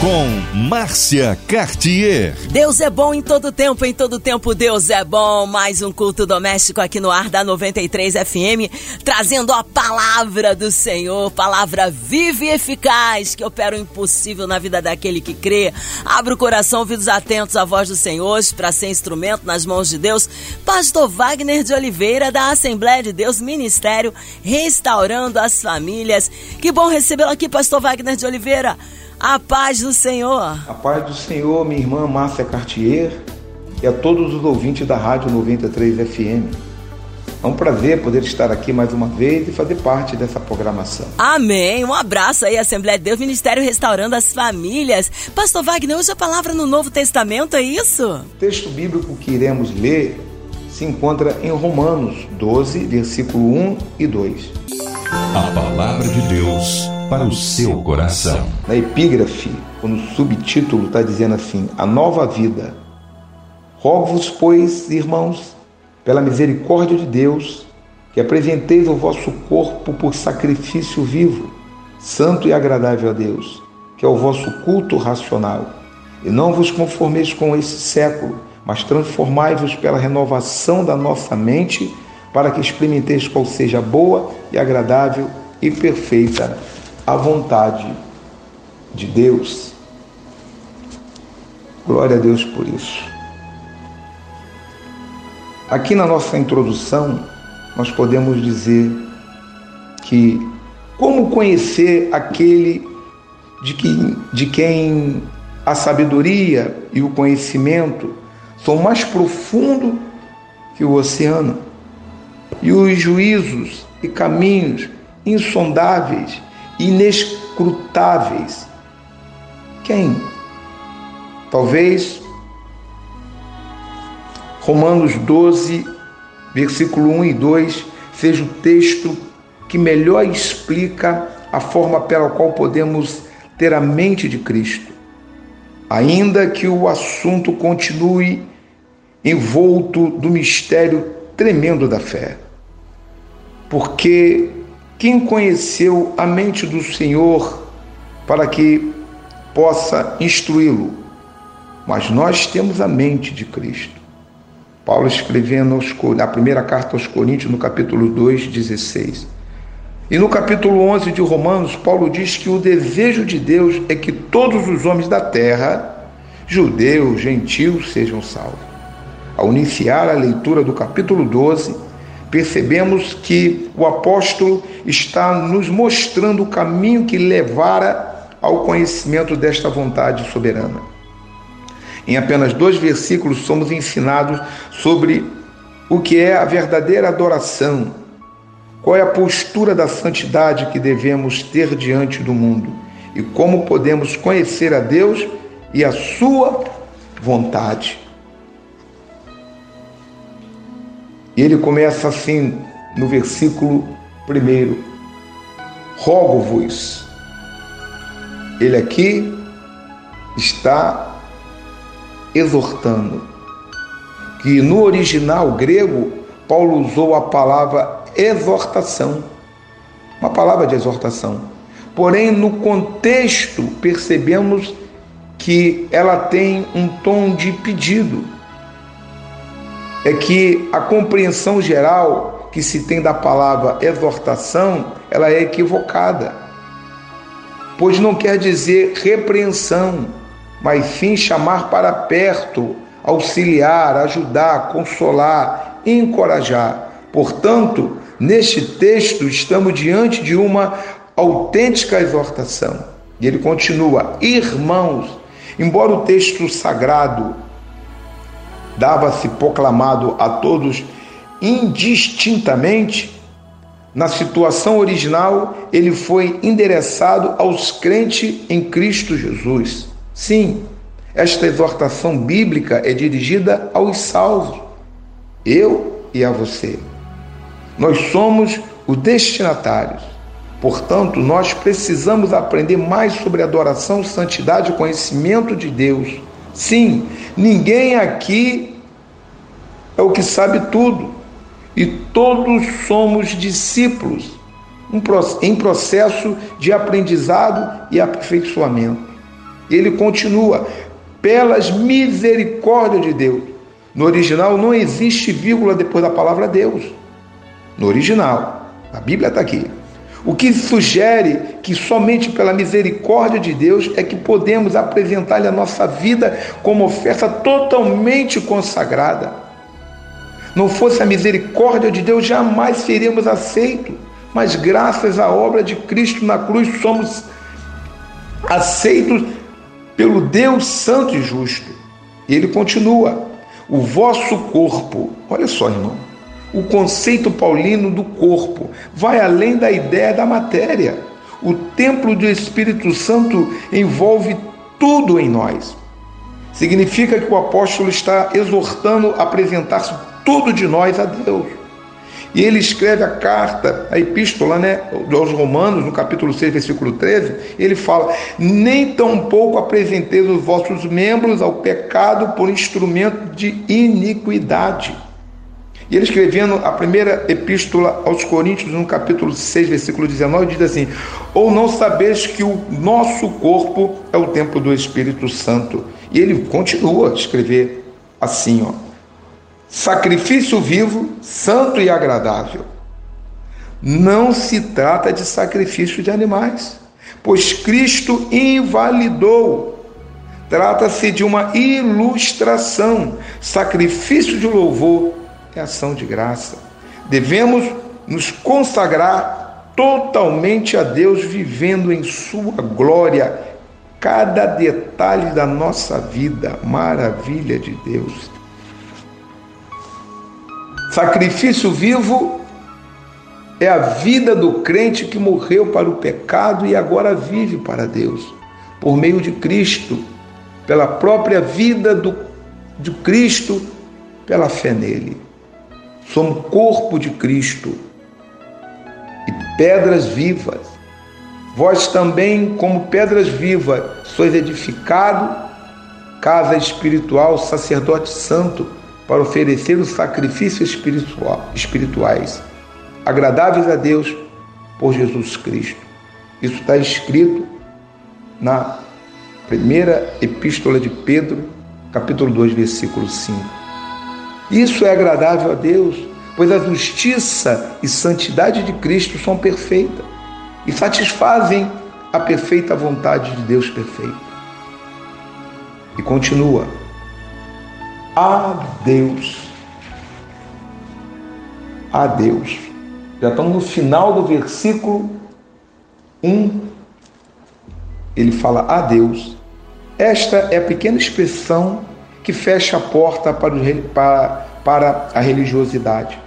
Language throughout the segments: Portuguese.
com Márcia Cartier. Deus é bom em todo tempo, em todo tempo Deus é bom. Mais um culto doméstico aqui no ar da 93 FM, trazendo a palavra do Senhor, palavra viva e eficaz que opera o impossível na vida daquele que crê. Abra o coração, ouvidos atentos à voz do Senhor, para ser instrumento nas mãos de Deus. Pastor Wagner de Oliveira, da Assembleia de Deus Ministério, restaurando as famílias. Que bom recebê-lo aqui, Pastor Wagner de Oliveira. A paz do Senhor. A paz do Senhor, minha irmã Márcia Cartier e a todos os ouvintes da Rádio 93 FM. É um prazer poder estar aqui mais uma vez e fazer parte dessa programação. Amém. Um abraço aí, Assembleia de Deus, Ministério Restaurando as Famílias. Pastor Wagner, hoje a palavra no Novo Testamento, é isso? O texto bíblico que iremos ler se encontra em Romanos 12, versículo 1 e 2. A palavra de Deus para o seu coração. Na epígrafe, no subtítulo, está dizendo assim: A nova vida. Rogo-vos, pois, irmãos, pela misericórdia de Deus, que apresenteis o vosso corpo por sacrifício vivo, santo e agradável a Deus, que é o vosso culto racional. E não vos conformeis com esse século, mas transformai-vos pela renovação da nossa mente, para que experimenteis qual seja a boa e agradável e perfeita a vontade de Deus. Glória a Deus por isso. Aqui na nossa introdução, nós podemos dizer que como conhecer aquele de, que, de quem a sabedoria e o conhecimento são mais profundos que o oceano, e os juízos e caminhos insondáveis inescrutáveis. Quem? Talvez Romanos 12, versículo 1 e 2 seja o texto que melhor explica a forma pela qual podemos ter a mente de Cristo. Ainda que o assunto continue envolto do mistério tremendo da fé. Porque quem conheceu a mente do Senhor para que possa instruí-lo? Mas nós temos a mente de Cristo. Paulo escrevendo aos, na primeira carta aos Coríntios, no capítulo 2, 16. E no capítulo 11 de Romanos, Paulo diz que o desejo de Deus é que todos os homens da terra, judeus, gentios, sejam salvos. Ao iniciar a leitura do capítulo 12, percebemos que o apóstolo está nos mostrando o caminho que levara ao conhecimento desta vontade soberana. Em apenas dois versículos, somos ensinados sobre o que é a verdadeira adoração, qual é a postura da santidade que devemos ter diante do mundo e como podemos conhecer a Deus e a Sua vontade. E ele começa assim no versículo 1: Rogo-vos. Ele aqui está exortando que no original grego Paulo usou a palavra exortação, uma palavra de exortação. Porém, no contexto, percebemos que ela tem um tom de pedido é que a compreensão geral que se tem da palavra exortação, ela é equivocada. Pois não quer dizer repreensão, mas sim chamar para perto, auxiliar, ajudar, consolar, encorajar. Portanto, neste texto estamos diante de uma autêntica exortação. E ele continua: Irmãos, embora o texto sagrado dava-se proclamado a todos indistintamente, na situação original, ele foi endereçado aos crentes em Cristo Jesus. Sim, esta exortação bíblica é dirigida aos salvos, eu e a você. Nós somos os destinatários. Portanto, nós precisamos aprender mais sobre adoração, santidade e conhecimento de Deus. Sim, ninguém aqui é o que sabe tudo e todos somos discípulos em processo de aprendizado e aperfeiçoamento. Ele continua, pelas misericórdias de Deus. No original não existe vírgula depois da palavra Deus. No original, a Bíblia está aqui. O que sugere que somente pela misericórdia de Deus é que podemos apresentar-lhe a nossa vida como oferta totalmente consagrada. Não fosse a misericórdia de Deus, jamais seríamos aceitos. Mas graças à obra de Cristo na cruz, somos aceitos pelo Deus Santo e Justo. E ele continua: o vosso corpo, olha só, irmão, o conceito paulino do corpo vai além da ideia da matéria. O templo do Espírito Santo envolve tudo em nós. Significa que o apóstolo está exortando a apresentar-se tudo de nós a Deus. E ele escreve a carta, a epístola, né, aos Romanos, no capítulo 6, versículo 13, ele fala: Nem tampouco apresenteis os vossos membros ao pecado por instrumento de iniquidade. E ele escrevendo a primeira epístola aos Coríntios, no capítulo 6, versículo 19, diz assim: Ou não sabeis que o nosso corpo é o templo do Espírito Santo? E ele continua a escrever assim, ó sacrifício vivo, santo e agradável. Não se trata de sacrifício de animais, pois Cristo invalidou. Trata-se de uma ilustração. Sacrifício de louvor é ação de graça. Devemos nos consagrar totalmente a Deus, vivendo em Sua glória cada detalhe da nossa vida. Maravilha de Deus. Sacrifício vivo é a vida do crente que morreu para o pecado e agora vive para Deus, por meio de Cristo, pela própria vida do, de Cristo, pela fé nele. Somos corpo de Cristo e pedras vivas. Vós também, como pedras vivas, sois edificado, casa espiritual, sacerdote santo para oferecer os sacrifícios espirituais agradáveis a Deus por Jesus Cristo. Isso está escrito na primeira epístola de Pedro, capítulo 2, versículo 5. Isso é agradável a Deus, pois a justiça e santidade de Cristo são perfeitas e satisfazem a perfeita vontade de Deus perfeito. E continua: a Deus. A Deus. Já estamos no final do versículo 1. Ele fala a Deus. Esta é a pequena expressão que fecha a porta para, para, para a religiosidade.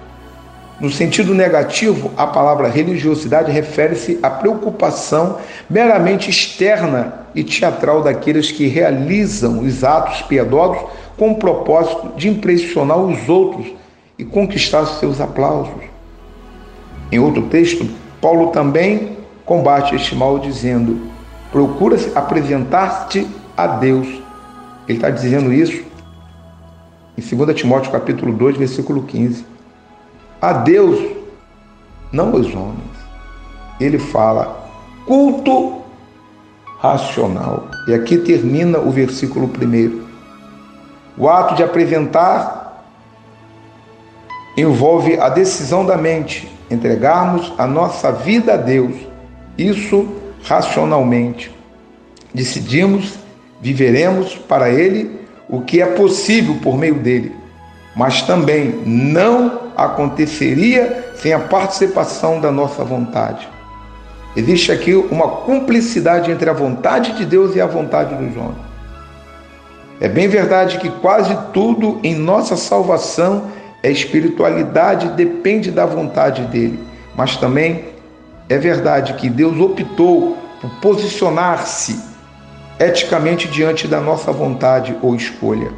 No sentido negativo, a palavra religiosidade refere-se à preocupação meramente externa e teatral daqueles que realizam os atos piedosos com o propósito de impressionar os outros e conquistar seus aplausos. Em outro texto, Paulo também combate este mal dizendo: procura apresentar-te a Deus. Ele está dizendo isso em 2 Timóteo capítulo 2, versículo 15. A Deus, não aos homens. Ele fala culto racional. E aqui termina o versículo primeiro. O ato de apresentar envolve a decisão da mente, entregarmos a nossa vida a Deus, isso racionalmente. Decidimos, viveremos para Ele o que é possível por meio dele, mas também não aconteceria sem a participação da nossa vontade. Existe aqui uma cumplicidade entre a vontade de Deus e a vontade dos homens. É bem verdade que quase tudo em nossa salvação é espiritualidade, depende da vontade dele. Mas também é verdade que Deus optou por posicionar-se eticamente diante da nossa vontade ou escolha.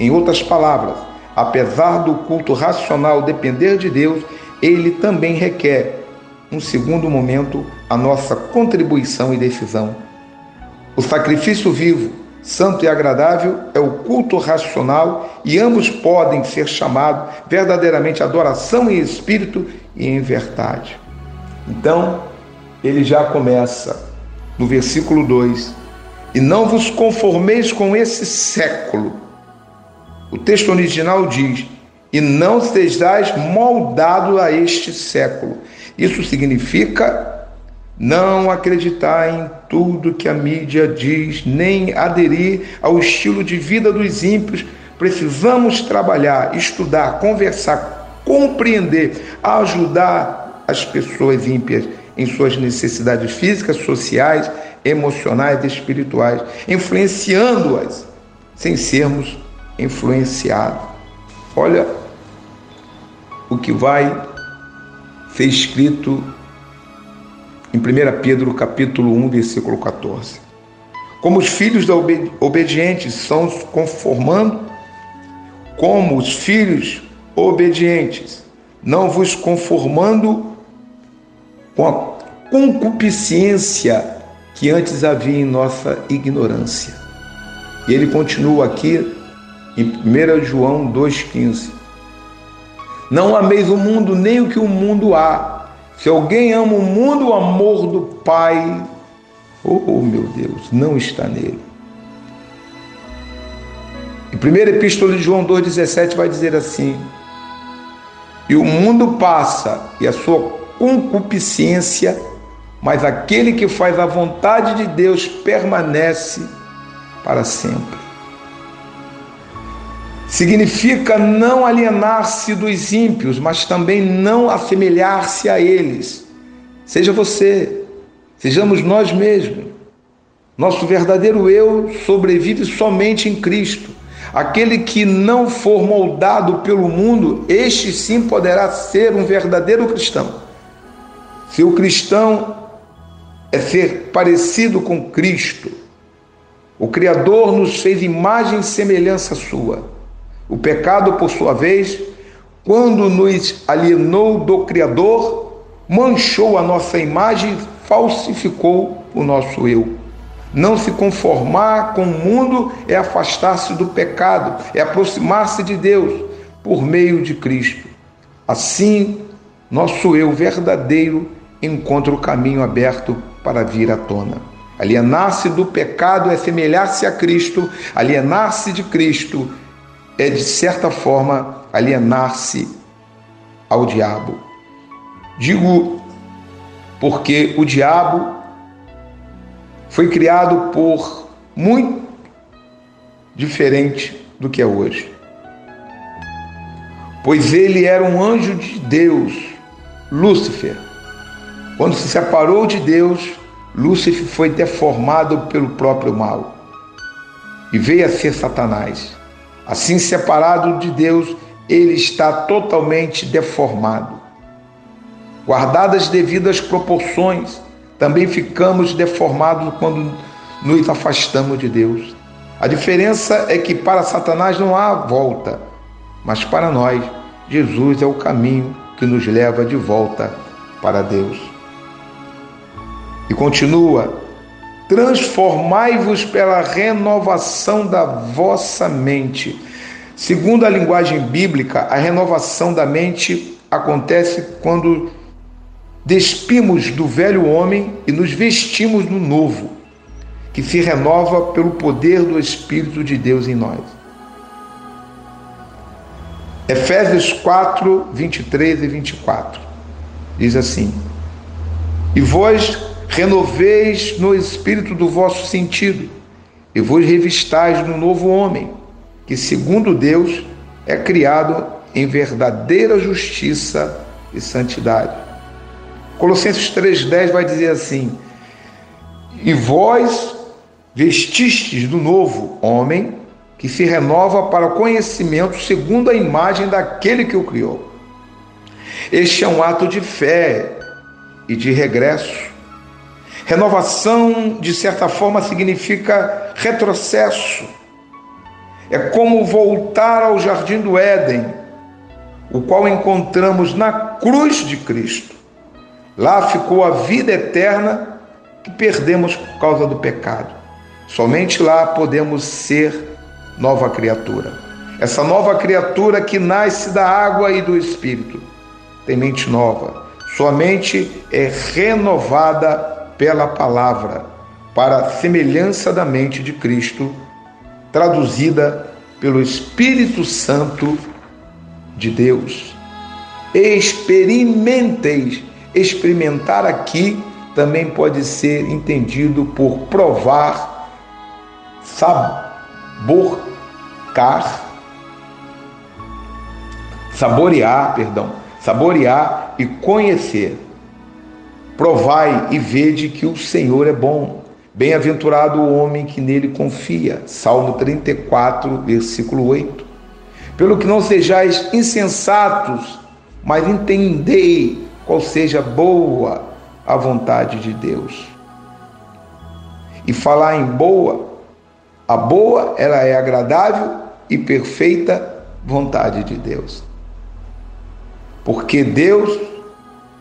Em outras palavras, apesar do culto racional depender de Deus, ele também requer, um segundo momento, a nossa contribuição e decisão. O sacrifício vivo santo e agradável é o culto racional e ambos podem ser chamados verdadeiramente adoração em espírito e em verdade. Então, ele já começa no versículo 2: E não vos conformeis com esse século. O texto original diz: E não sejais moldado a este século. Isso significa não acreditar em tudo que a mídia diz, nem aderir ao estilo de vida dos ímpios. Precisamos trabalhar, estudar, conversar, compreender, ajudar as pessoas ímpias em suas necessidades físicas, sociais, emocionais e espirituais, influenciando-as sem sermos influenciados. Olha o que vai ser escrito em 1 Pedro capítulo 1, versículo 14. Como os filhos da obedi obedientes são conformando, como os filhos obedientes, não vos conformando com a concupiscência que antes havia em nossa ignorância. E ele continua aqui em 1 João 2,15. Não ameis o mundo nem o que o mundo há. Se alguém ama o mundo, o amor do Pai, oh meu Deus, não está nele. Em 1 Epístola de João 2,17 vai dizer assim: E o mundo passa e a sua concupiscência, mas aquele que faz a vontade de Deus permanece para sempre significa não alienar-se dos ímpios, mas também não assemelhar-se a eles. Seja você, sejamos nós mesmos. Nosso verdadeiro eu sobrevive somente em Cristo. Aquele que não for moldado pelo mundo, este sim poderá ser um verdadeiro cristão. Se o cristão é ser parecido com Cristo, o Criador nos fez imagem e semelhança sua. O pecado, por sua vez, quando nos alienou do Criador, manchou a nossa imagem falsificou o nosso eu. Não se conformar com o mundo é afastar-se do pecado, é aproximar-se de Deus por meio de Cristo. Assim, nosso eu verdadeiro encontra o caminho aberto para vir à tona. Alienar-se do pecado é semelhar-se a Cristo, alienar-se de Cristo é, de certa forma, alienar-se ao diabo. Digo porque o diabo foi criado por muito diferente do que é hoje. Pois ele era um anjo de Deus, Lúcifer. Quando se separou de Deus, Lúcifer foi deformado pelo próprio mal e veio a ser Satanás. Assim, separado de Deus, ele está totalmente deformado. Guardadas devidas proporções, também ficamos deformados quando nos afastamos de Deus. A diferença é que para Satanás não há volta, mas para nós, Jesus é o caminho que nos leva de volta para Deus. E continua: transformai-vos pela renovação da vossa mente. Segundo a linguagem bíblica, a renovação da mente acontece quando despimos do velho homem e nos vestimos do novo, que se renova pelo poder do Espírito de Deus em nós. Efésios 4, 23 e 24 diz assim: E vós renoveis no espírito do vosso sentido, e vos revistais no novo homem, que, segundo Deus, é criado em verdadeira justiça e santidade. Colossenses 3,10 vai dizer assim: E vós vestistes do novo homem, que se renova para o conhecimento segundo a imagem daquele que o criou. Este é um ato de fé e de regresso Renovação, de certa forma, significa retrocesso. É como voltar ao jardim do Éden, o qual encontramos na cruz de Cristo. Lá ficou a vida eterna que perdemos por causa do pecado. Somente lá podemos ser nova criatura. Essa nova criatura que nasce da água e do Espírito tem mente nova. Sua mente é renovada pela palavra, para a semelhança da mente de Cristo, traduzida pelo Espírito Santo de Deus. Experimenteis. Experimentar aqui também pode ser entendido por provar, saborcar, saborear, perdão, saborear e conhecer. Provai e vede que o Senhor é bom. Bem-aventurado o homem que nele confia. Salmo 34, versículo 8. Pelo que não sejais insensatos, mas entendei qual seja boa a vontade de Deus. E falar em boa, a boa ela é agradável e perfeita vontade de Deus. Porque Deus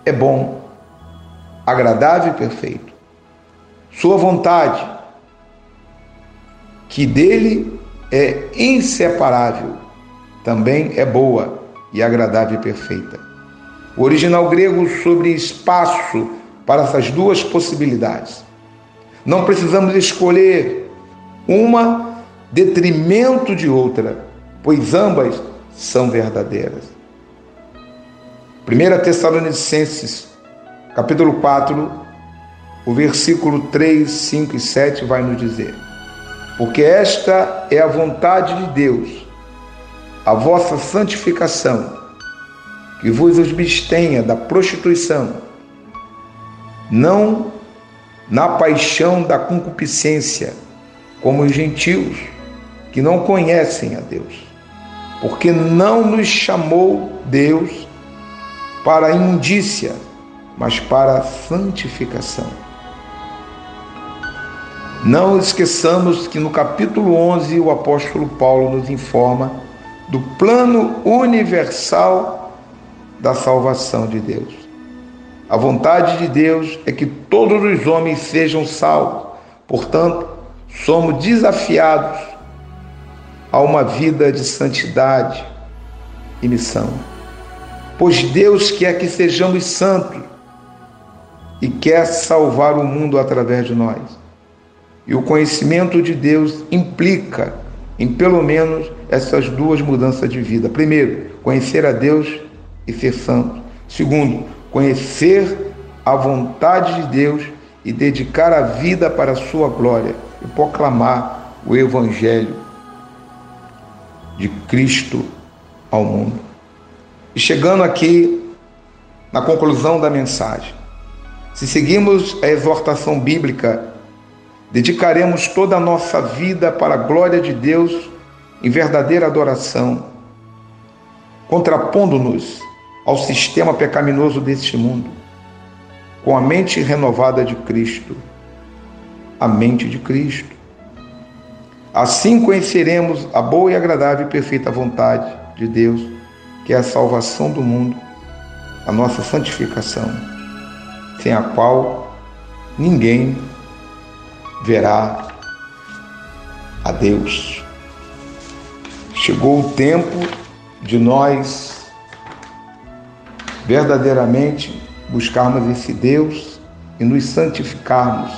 é bom, agradável e perfeito. Sua vontade, que dele é inseparável, também é boa e agradável e perfeita. O original grego sobre espaço para essas duas possibilidades. Não precisamos escolher uma detrimento de outra, pois ambas são verdadeiras. 1 Tessalonicenses, capítulo 4, o versículo 3, 5 e 7 vai nos dizer: Porque esta é a vontade de Deus, a vossa santificação, que vos abstenha da prostituição, não na paixão da concupiscência, como os gentios que não conhecem a Deus, porque não nos chamou Deus para a imundícia, mas para a santificação. Não esqueçamos que no capítulo 11 o apóstolo Paulo nos informa do plano universal da salvação de Deus. A vontade de Deus é que todos os homens sejam salvos. Portanto, somos desafiados a uma vida de santidade e missão. Pois Deus quer que sejamos santos e quer salvar o mundo através de nós. E o conhecimento de Deus implica em pelo menos essas duas mudanças de vida. Primeiro, conhecer a Deus e ser santo. Segundo, conhecer a vontade de Deus e dedicar a vida para a sua glória e proclamar o evangelho de Cristo ao mundo. E chegando aqui na conclusão da mensagem, se seguimos a exortação bíblica Dedicaremos toda a nossa vida para a glória de Deus em verdadeira adoração, contrapondo-nos ao sistema pecaminoso deste mundo, com a mente renovada de Cristo, a mente de Cristo. Assim conheceremos a boa e agradável e perfeita vontade de Deus, que é a salvação do mundo, a nossa santificação, sem a qual ninguém verá a Deus. Chegou o tempo de nós verdadeiramente buscarmos esse Deus e nos santificarmos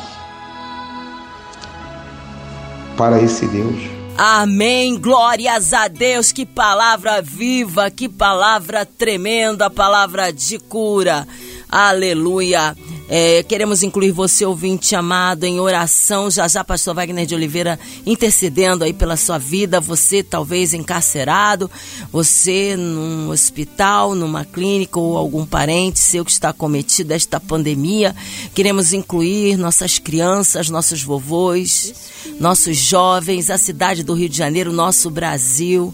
para esse Deus. Amém. Glórias a Deus. Que palavra viva, que palavra tremenda, palavra de cura. Aleluia. É, queremos incluir você, ouvinte amado, em oração. Já já, pastor Wagner de Oliveira intercedendo aí pela sua vida. Você talvez encarcerado, você num hospital, numa clínica ou algum parente seu que está cometido esta pandemia. Queremos incluir nossas crianças, nossos vovôs, nossos jovens, a cidade do Rio de Janeiro, nosso Brasil.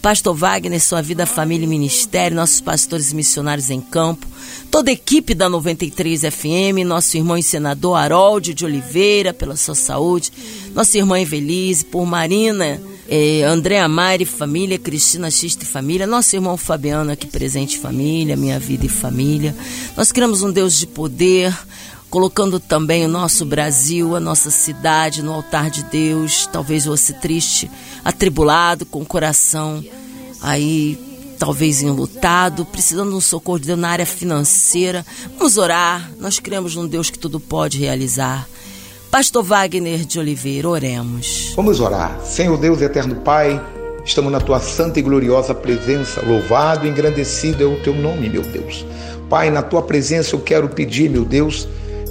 Pastor Wagner, sua vida, família e ministério, nossos pastores e missionários em campo, toda a equipe da 93 FM, nosso irmão e senador Harold de Oliveira, pela sua saúde, nossa irmã Evelise, por Marina, eh, André Amari, família, Cristina Xista e família, nosso irmão Fabiano aqui presente família, minha vida e família. Nós queremos um Deus de poder, colocando também o nosso Brasil, a nossa cidade no altar de Deus. Talvez você triste, atribulado, com o coração aí talvez enlutado, precisando de um socorro de Deus na área financeira. Vamos orar. Nós cremos num Deus que tudo pode realizar. Pastor Wagner de Oliveira, oremos. Vamos orar. Senhor Deus, eterno Pai, estamos na tua santa e gloriosa presença. Louvado e engrandecido é o teu nome, meu Deus. Pai, na tua presença eu quero pedir, meu Deus,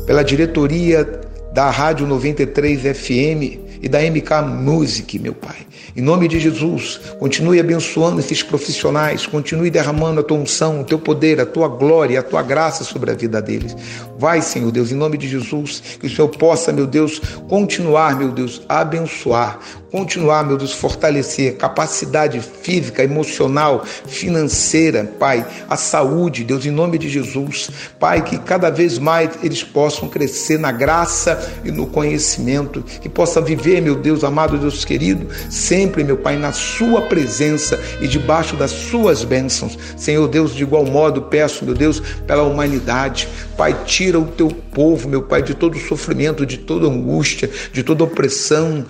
pela diretoria da Rádio 93 FM e da MK Music, meu Pai. Em nome de Jesus, continue abençoando esses profissionais, continue derramando a tua unção, o teu poder, a tua glória, a tua graça sobre a vida deles. Vai, Senhor Deus, em nome de Jesus, que o Senhor possa, meu Deus, continuar, meu Deus, a abençoar, continuar, meu Deus, fortalecer capacidade física, emocional, financeira, Pai, a saúde, Deus, em nome de Jesus. Pai, que cada vez mais eles possam crescer na graça e no conhecimento, que possa viver, meu Deus, amado Deus querido, sempre, meu Pai, na Sua presença e debaixo das Suas bênçãos. Senhor Deus, de igual modo, peço, meu Deus, pela humanidade. Pai, tira o teu povo, meu Pai, de todo sofrimento, de toda angústia, de toda opressão,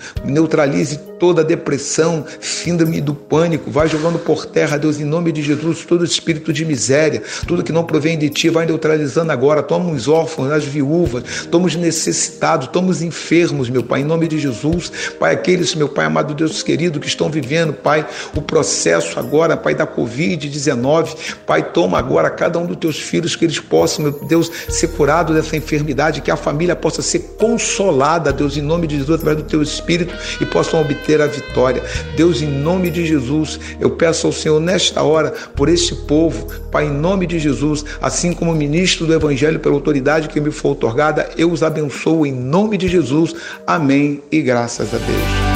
is toda depressão, síndrome do pânico, vai jogando por terra, Deus, em nome de Jesus, todo espírito de miséria, tudo que não provém de ti, vai neutralizando agora. Toma os órfãos, as viúvas, toma os necessitados, toma os enfermos, meu Pai, em nome de Jesus. Pai, aqueles, meu Pai amado Deus querido, que estão vivendo, Pai, o processo agora, Pai, da Covid-19. Pai, toma agora cada um dos teus filhos, que eles possam, meu Deus, ser curados dessa enfermidade, que a família possa ser consolada, Deus, em nome de Jesus, através do teu Espírito, e possam obter a vitória. Deus, em nome de Jesus, eu peço ao Senhor nesta hora por este povo, Pai, em nome de Jesus, assim como ministro do Evangelho, pela autoridade que me foi otorgada, eu os abençoo em nome de Jesus. Amém e graças a Deus.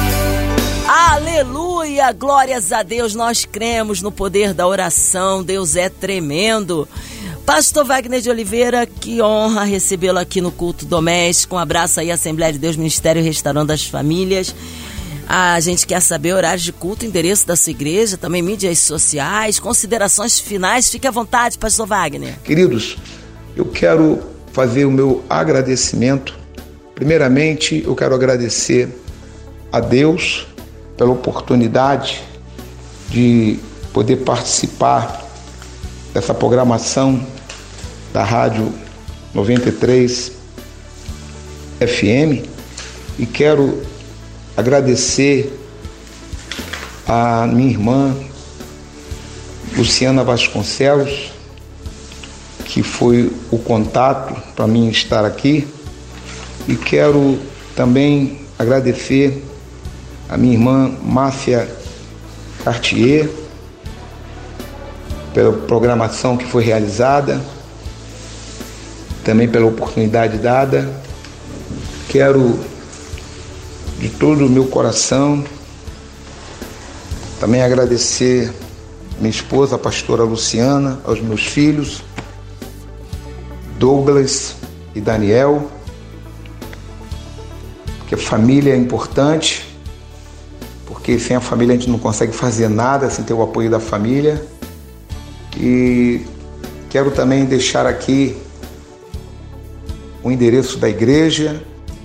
Aleluia! Glórias a Deus, nós cremos no poder da oração, Deus é tremendo. Pastor Wagner de Oliveira, que honra recebê-lo aqui no culto doméstico. Um abraço aí, Assembleia de Deus, Ministério Restaurando as Famílias. A gente quer saber horários de culto, endereço da sua igreja, também mídias sociais, considerações finais. Fique à vontade, Pastor Wagner. Queridos, eu quero fazer o meu agradecimento. Primeiramente, eu quero agradecer a Deus pela oportunidade de poder participar dessa programação da Rádio 93 FM e quero agradecer a minha irmã Luciana Vasconcelos, que foi o contato para mim estar aqui, e quero também agradecer a minha irmã Márcia Cartier pela programação que foi realizada, também pela oportunidade dada. Quero de todo o meu coração também agradecer minha esposa, a pastora Luciana, aos meus filhos, Douglas e Daniel, porque a família é importante, porque sem a família a gente não consegue fazer nada sem ter o apoio da família. E quero também deixar aqui o endereço da igreja,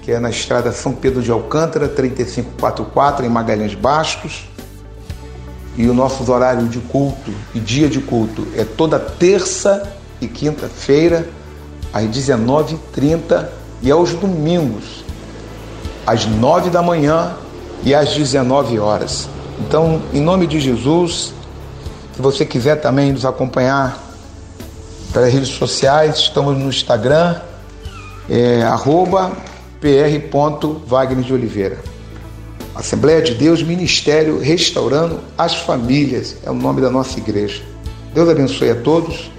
que é na estrada São Pedro de Alcântara, 3544, em Magalhães Bastos. E o nosso horário de culto e dia de culto é toda terça e quinta-feira, às 19h30 e aos domingos, às 9 da manhã e às 19 horas. Então, em nome de Jesus, se você quiser também nos acompanhar pelas redes sociais, estamos no Instagram, é, arroba pr.wagner de Oliveira. Assembleia de Deus, Ministério Restaurando as Famílias, é o nome da nossa igreja. Deus abençoe a todos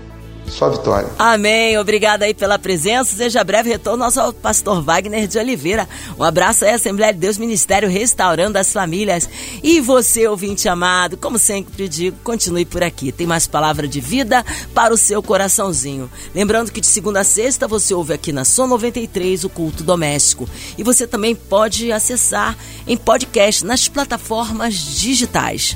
só vitória. Amém. Obrigada aí pela presença. Seja breve retorno ao pastor Wagner de Oliveira. Um abraço aí, Assembleia de Deus Ministério Restaurando as Famílias. E você, ouvinte amado, como sempre digo, continue por aqui. Tem mais palavra de vida para o seu coraçãozinho. Lembrando que de segunda a sexta você ouve aqui na Som 93 o culto doméstico. E você também pode acessar em podcast nas plataformas digitais